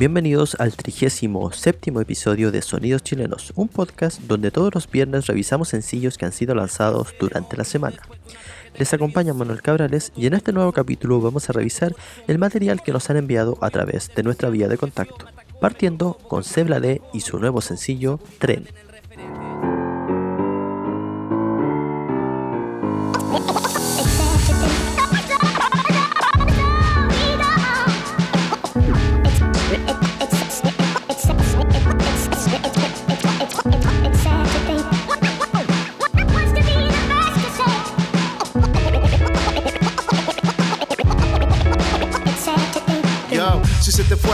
Bienvenidos al 37 episodio de Sonidos Chilenos, un podcast donde todos los viernes revisamos sencillos que han sido lanzados durante la semana. Les acompaña Manuel Cabrales y en este nuevo capítulo vamos a revisar el material que nos han enviado a través de nuestra vía de contacto, partiendo con Sebla D y su nuevo sencillo Tren.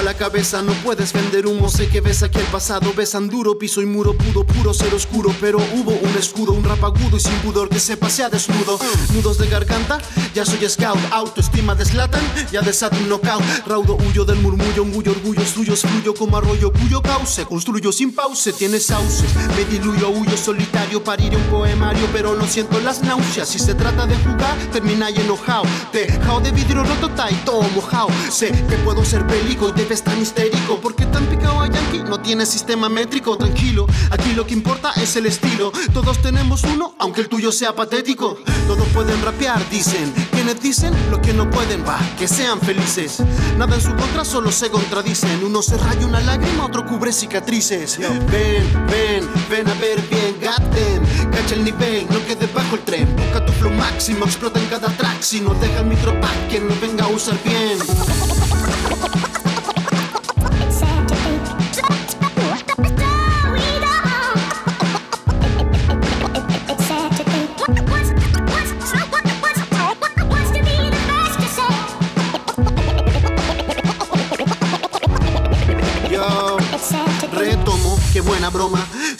La cabeza, no puedes vender humo. Sé que ves aquí el pasado, besan duro, piso y muro, pudo puro ser oscuro. Pero hubo un escudo, un rap agudo y sin pudor que se pasea desnudo. Nudos de garganta, ya soy scout. Autoestima deslatan, ya desata un knockout. Raudo huyo del murmullo, un orgullo suyo, fluyo como arroyo cuyo cauce. Construyo sin pause, tiene sauces. Me diluyo, huyo solitario, pariré un poemario, pero no siento las náuseas. Si se trata de jugar, termina y enojado. Tejao de vidrio roto, y todo mojado. Sé que puedo ser peligro y estar histérico. Porque tan picado a Yankee no tiene sistema métrico Tranquilo, aquí lo que importa es el estilo. Todos tenemos uno, aunque el tuyo sea patético. Todos pueden rapear, dicen. Quienes dicen lo que no pueden, va, que sean felices. Nada en su contra, solo se contradicen. Uno se raya una lágrima, otro cubre cicatrices. Ven, ven, ven a ver bien, gaten Cacha el nivel, no quede bajo el tren. Busca tu flow máximo, explota en cada track. Si no deja el micropack, quien no venga a usar bien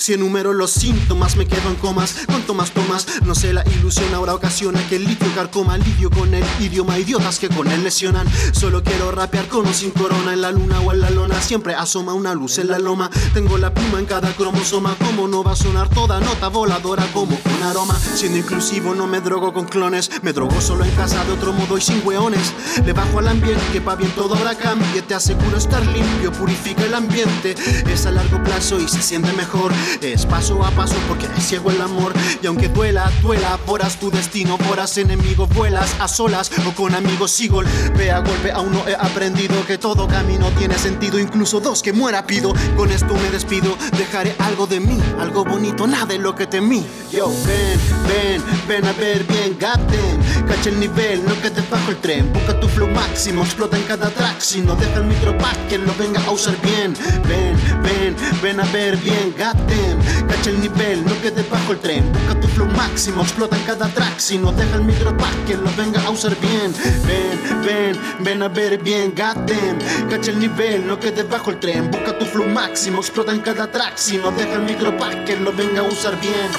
si enumero los síntomas me quedo en comas. Cuanto más tomas, no sé la ilusión Ahora ocasiona que el litio carcoma. Lidio con el idioma, idiotas que con él lesionan. Solo quiero rapear con o sin corona. En la luna o en la lona siempre asoma una luz en la loma. Tengo la pluma en cada cromosoma. Como no va a sonar toda nota voladora como un aroma Siendo inclusivo no me drogo con clones. Me drogo solo en casa de otro modo y sin hueones. Le bajo al ambiente que pa' bien todo habrá cambie Te aseguro estar limpio, purifica el ambiente. Es a largo plazo y se siente mejor es paso a paso porque ciego el amor. Y aunque duela, duela, poras tu destino, poras enemigo, vuelas a solas o con amigos sigo. Ve a golpe, aún no he aprendido que todo camino tiene sentido, incluso dos que muera pido. Con esto me despido, dejaré algo de mí, algo bonito, nada de lo que temí. Yo, ven, ven, ven a ver bien, gaten. Cacha el nivel, no que te bajo el tren. Busca tu flow máximo, explota en cada track. Si no deja el micropack, que lo venga a usar bien. Ven, ven, ven a ver bien, gaten. Cacha el nivel, no quedes bajo el tren. Busca tu flow máximo, explota en cada track. Si no deja el micro que lo venga a usar bien. Ven, ven, ven a ver bien, goddamn. Cacha el nivel, no quedes bajo el tren. Busca tu flow máximo, explota en cada track. Si no deja el micro que lo venga a usar bien.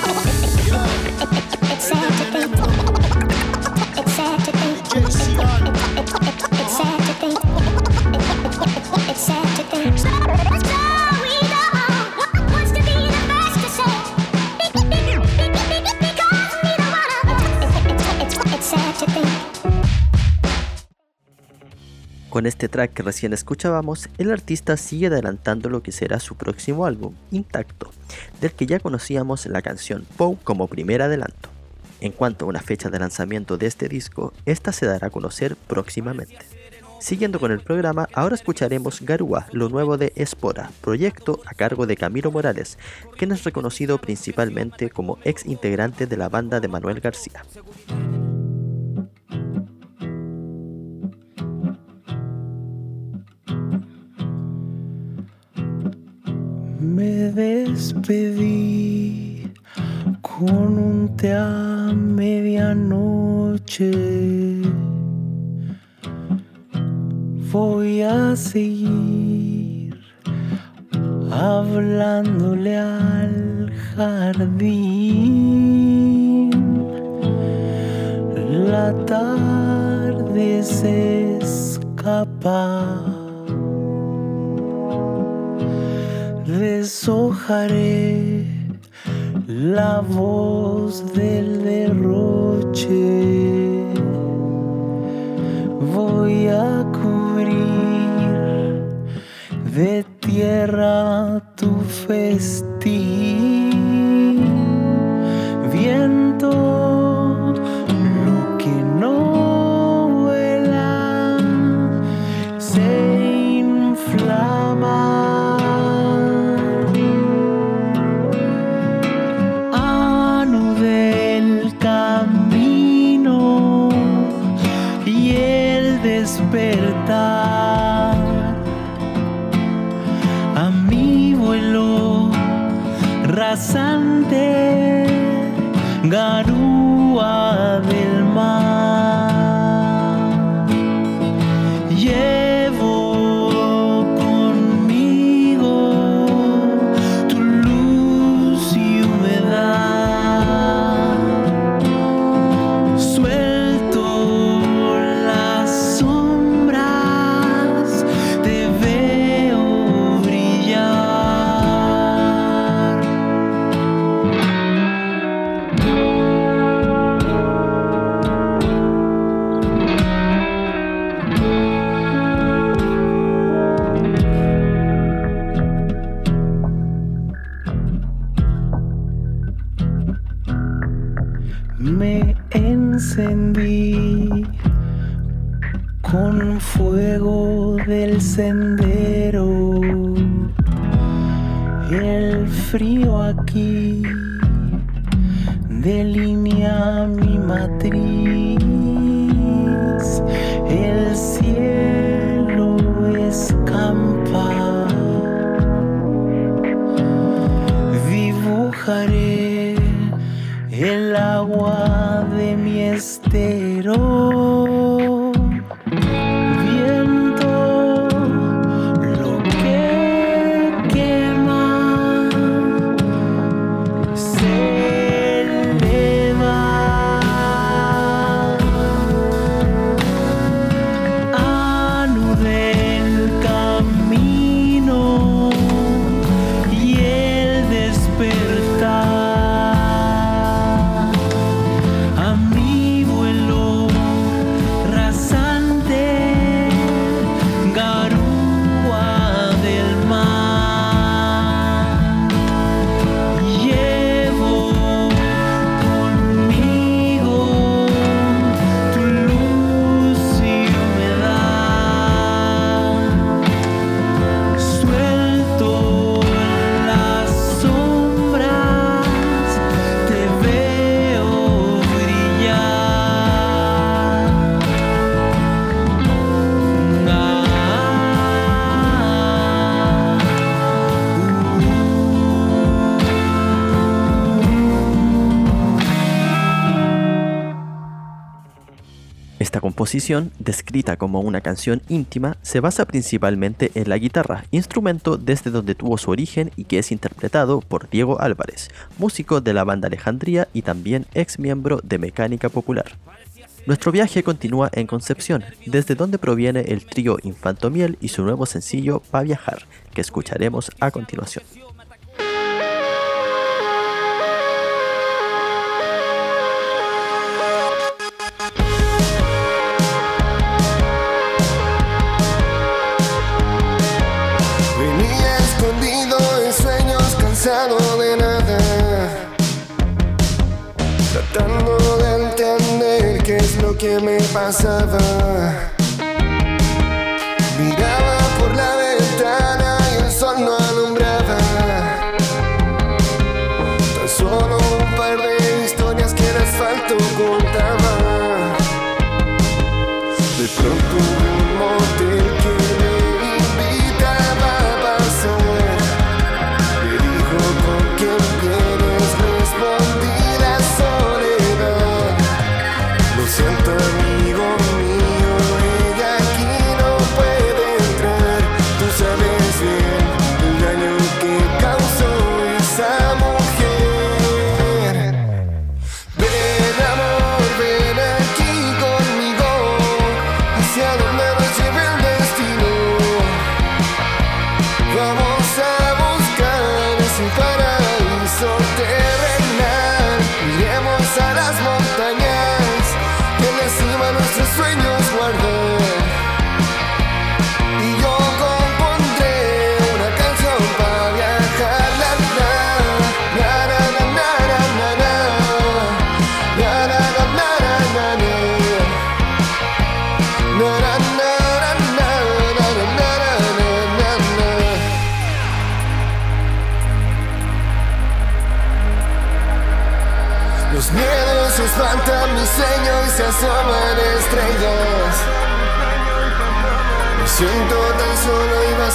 Con este track que recién escuchábamos, el artista sigue adelantando lo que será su próximo álbum, Intacto, del que ya conocíamos la canción Poe como primer adelanto. En cuanto a una fecha de lanzamiento de este disco, esta se dará a conocer próximamente. Siguiendo con el programa, ahora escucharemos Garúa, lo nuevo de Espora, proyecto a cargo de Camilo Morales, quien es reconocido principalmente como ex integrante de la banda de Manuel García. Me despedí con un te a medianoche. Voy a seguir hablándole al jardín. La tarde se escapa deshojaré la voz del derroche. Voy a cubrir de tierra tu festín. sendero y el frío aquí. Esta composición, descrita como una canción íntima, se basa principalmente en la guitarra, instrumento desde donde tuvo su origen y que es interpretado por Diego Álvarez, músico de la banda Alejandría y también ex miembro de Mecánica Popular. Nuestro viaje continúa en Concepción, desde donde proviene el trío Infantomiel y su nuevo sencillo Pa' Viajar, que escucharemos a continuación. me by server.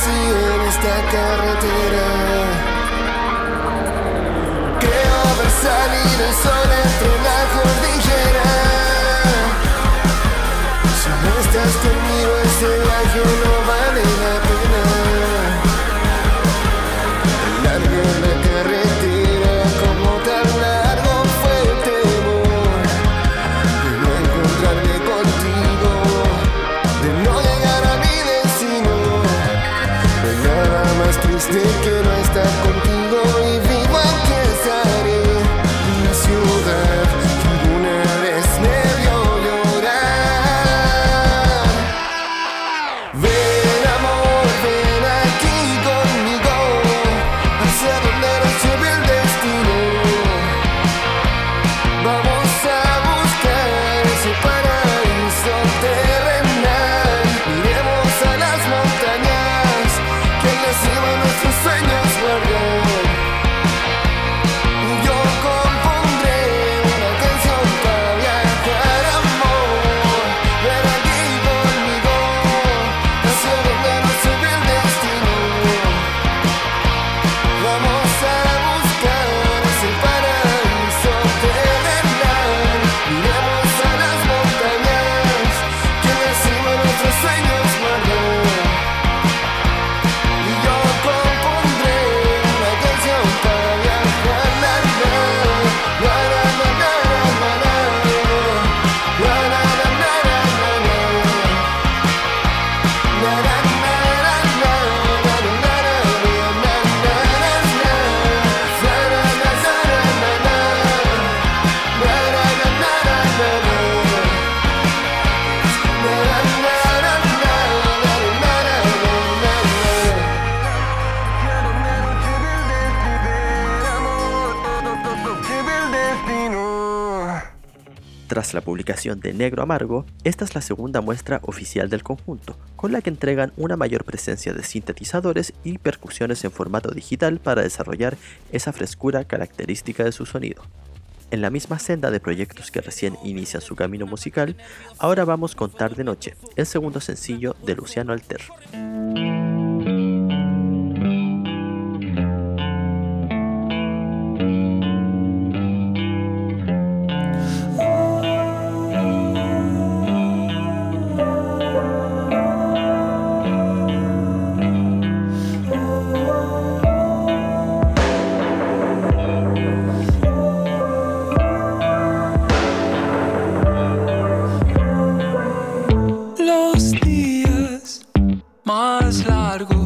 vacío en esta carretera. Creo haber salido el sol entre la cordillera. Si no estás conmigo. Tras la publicación de Negro Amargo, esta es la segunda muestra oficial del conjunto, con la que entregan una mayor presencia de sintetizadores y percusiones en formato digital para desarrollar esa frescura característica de su sonido. En la misma senda de proyectos que recién inician su camino musical, ahora vamos con Tarde Noche, el segundo sencillo de Luciano Alter. los días más largos.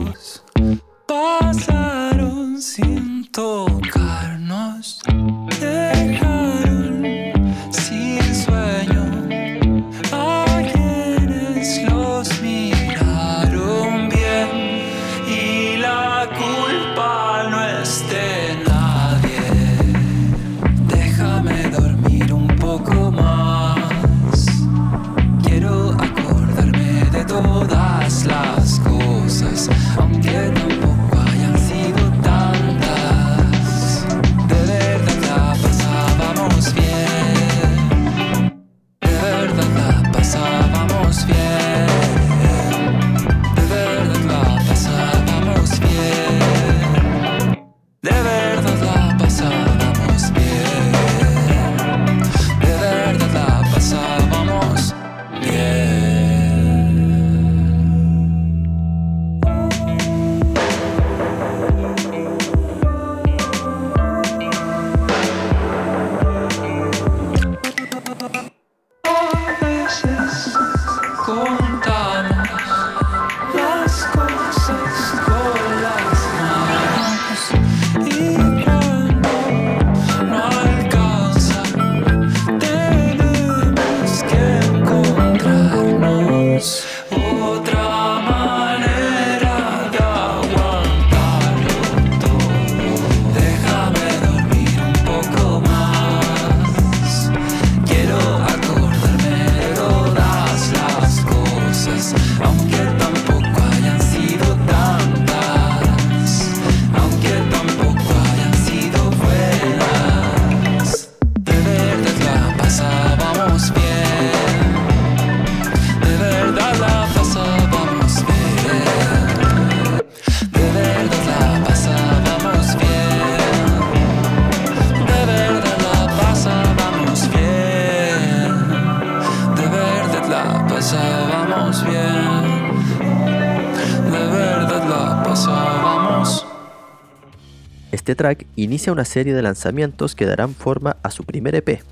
Este track inicia una serie de lanzamientos que darán forma a su primer EP,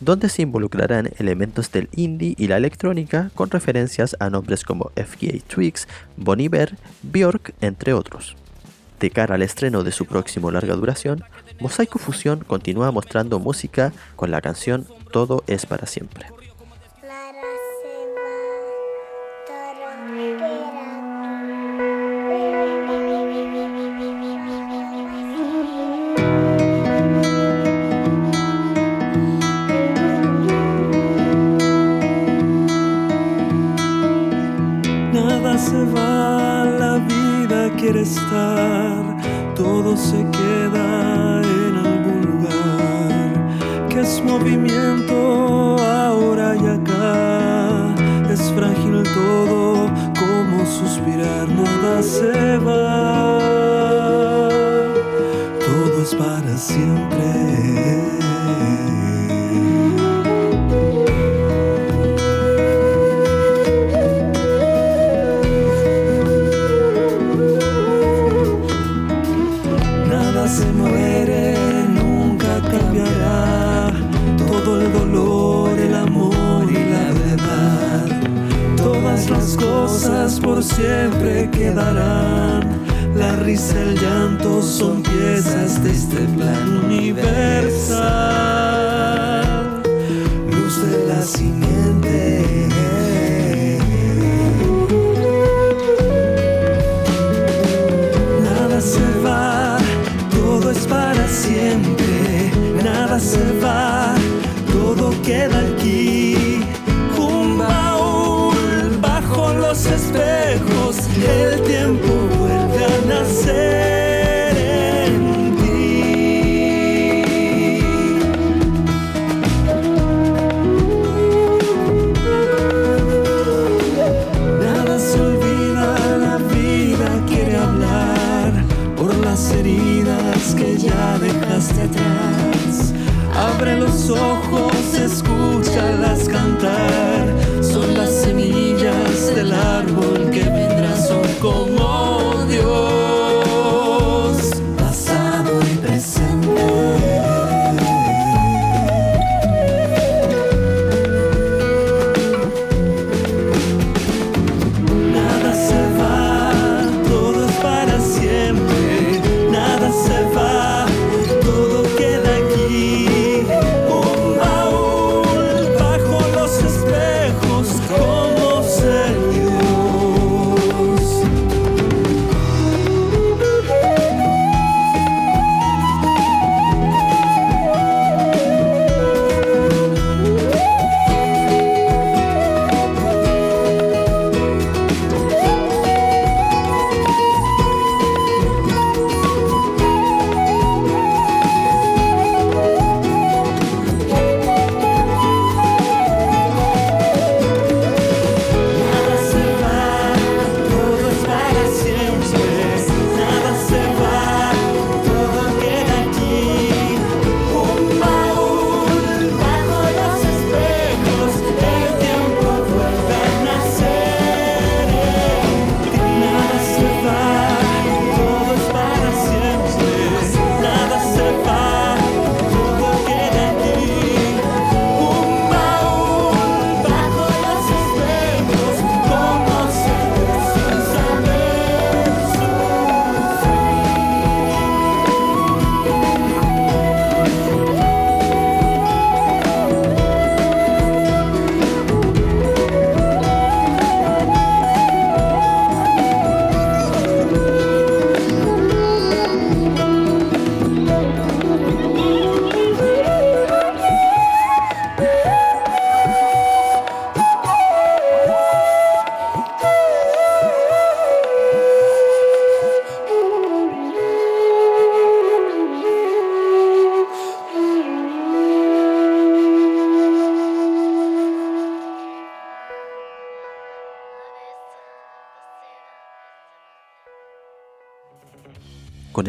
donde se involucrarán elementos del indie y la electrónica con referencias a nombres como FKA Twigs, Bon Iver, Bjork, entre otros. De cara al estreno de su próximo larga duración, Mosaico Fusión continúa mostrando música con la canción Todo es para siempre. muere nunca cambiará. Todo el dolor, el amor y la verdad. Todas las cosas por siempre quedarán. La risa, el llanto son piezas de este plan universal. Luz de la cine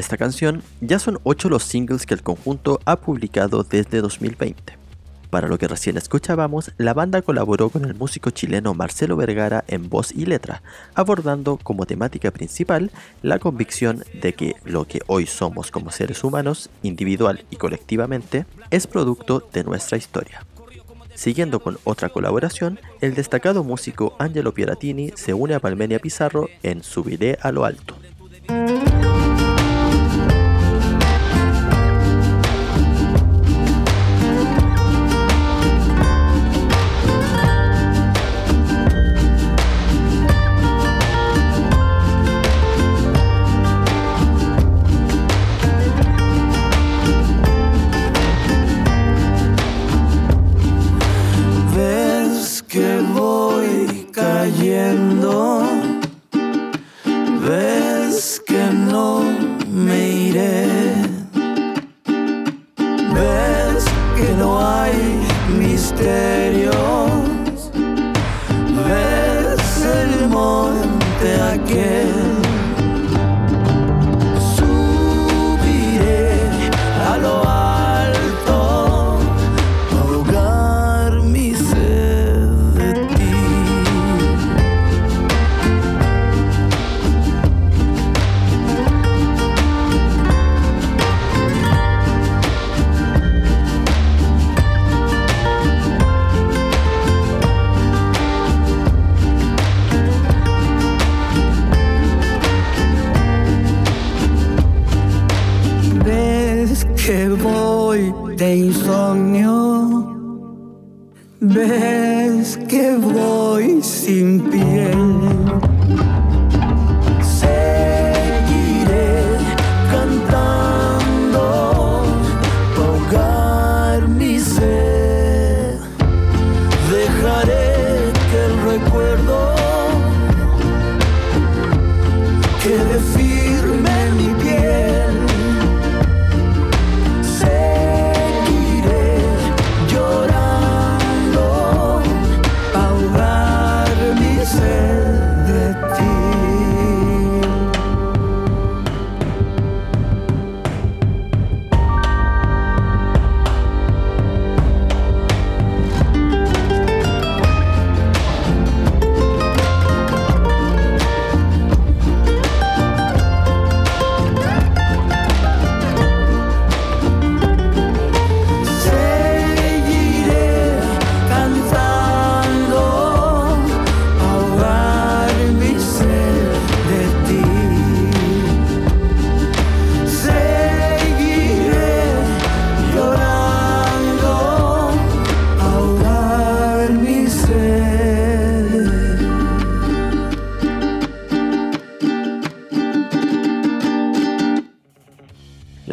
esta canción, ya son 8 los singles que el conjunto ha publicado desde 2020. Para lo que recién escuchábamos, la banda colaboró con el músico chileno Marcelo Vergara en voz y letra, abordando como temática principal la convicción de que lo que hoy somos como seres humanos, individual y colectivamente, es producto de nuestra historia. Siguiendo con otra colaboración, el destacado músico Angelo Pieratini se une a Palmenia Pizarro en Subiré a lo alto. Ves que no hay misterios, ves el monte aquel.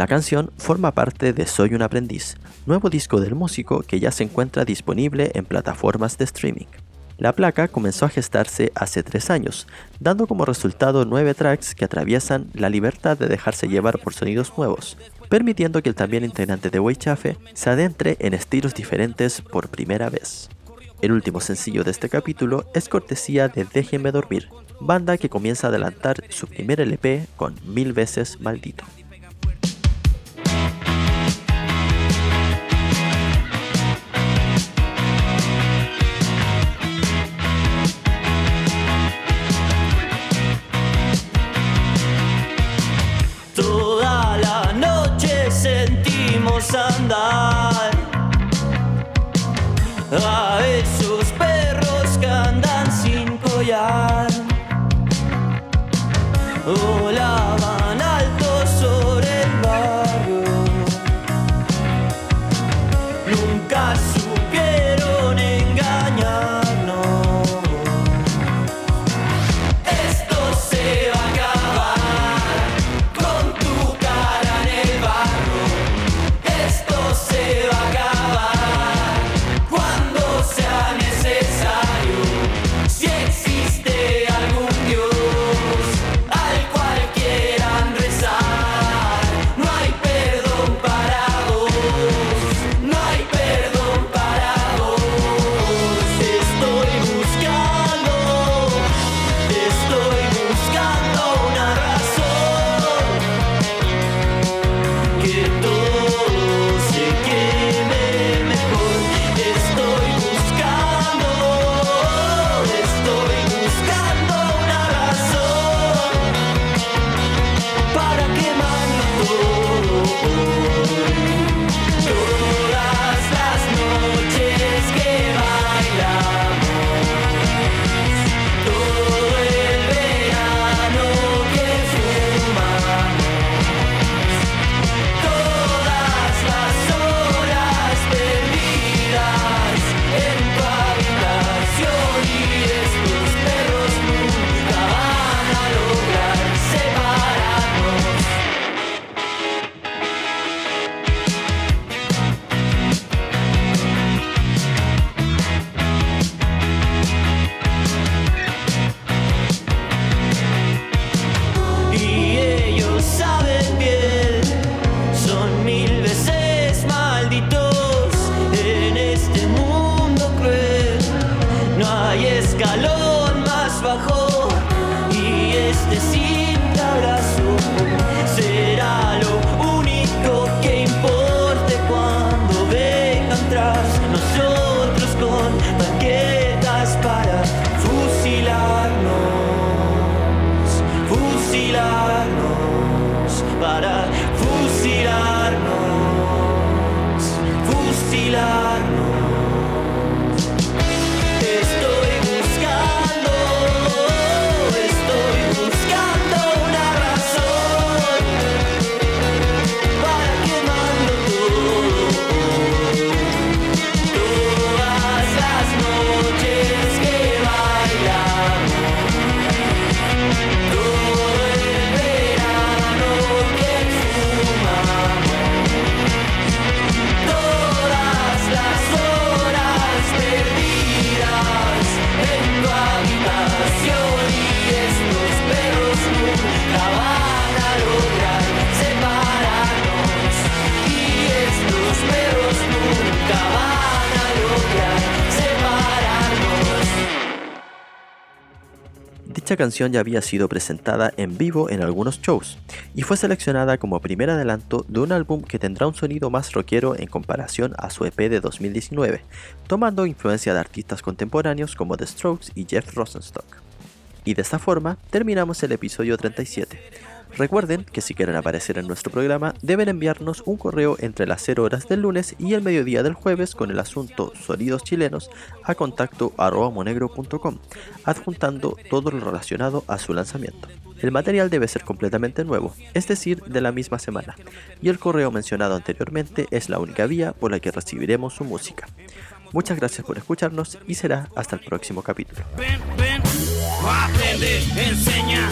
Canción forma parte de Soy un aprendiz, nuevo disco del músico que ya se encuentra disponible en plataformas de streaming. La placa comenzó a gestarse hace tres años, dando como resultado nueve tracks que atraviesan la libertad de dejarse llevar por sonidos nuevos, permitiendo que el también integrante de Weichafe se adentre en estilos diferentes por primera vez. El último sencillo de este capítulo es cortesía de Déjenme Dormir, banda que comienza a adelantar su primer LP con Mil veces Maldito. A manos para Dicha canción ya había sido presentada en vivo en algunos shows y fue seleccionada como primer adelanto de un álbum que tendrá un sonido más rockero en comparación a su EP de 2019, tomando influencia de artistas contemporáneos como The Strokes y Jeff Rosenstock. Y de esta forma terminamos el episodio 37. Recuerden que si quieren aparecer en nuestro programa deben enviarnos un correo entre las 0 horas del lunes y el mediodía del jueves con el asunto Sonidos Chilenos a contacto monegro.com, adjuntando todo lo relacionado a su lanzamiento. El material debe ser completamente nuevo, es decir, de la misma semana, y el correo mencionado anteriormente es la única vía por la que recibiremos su música. Muchas gracias por escucharnos y será hasta el próximo capítulo. Ven, ven, aprende, enseña.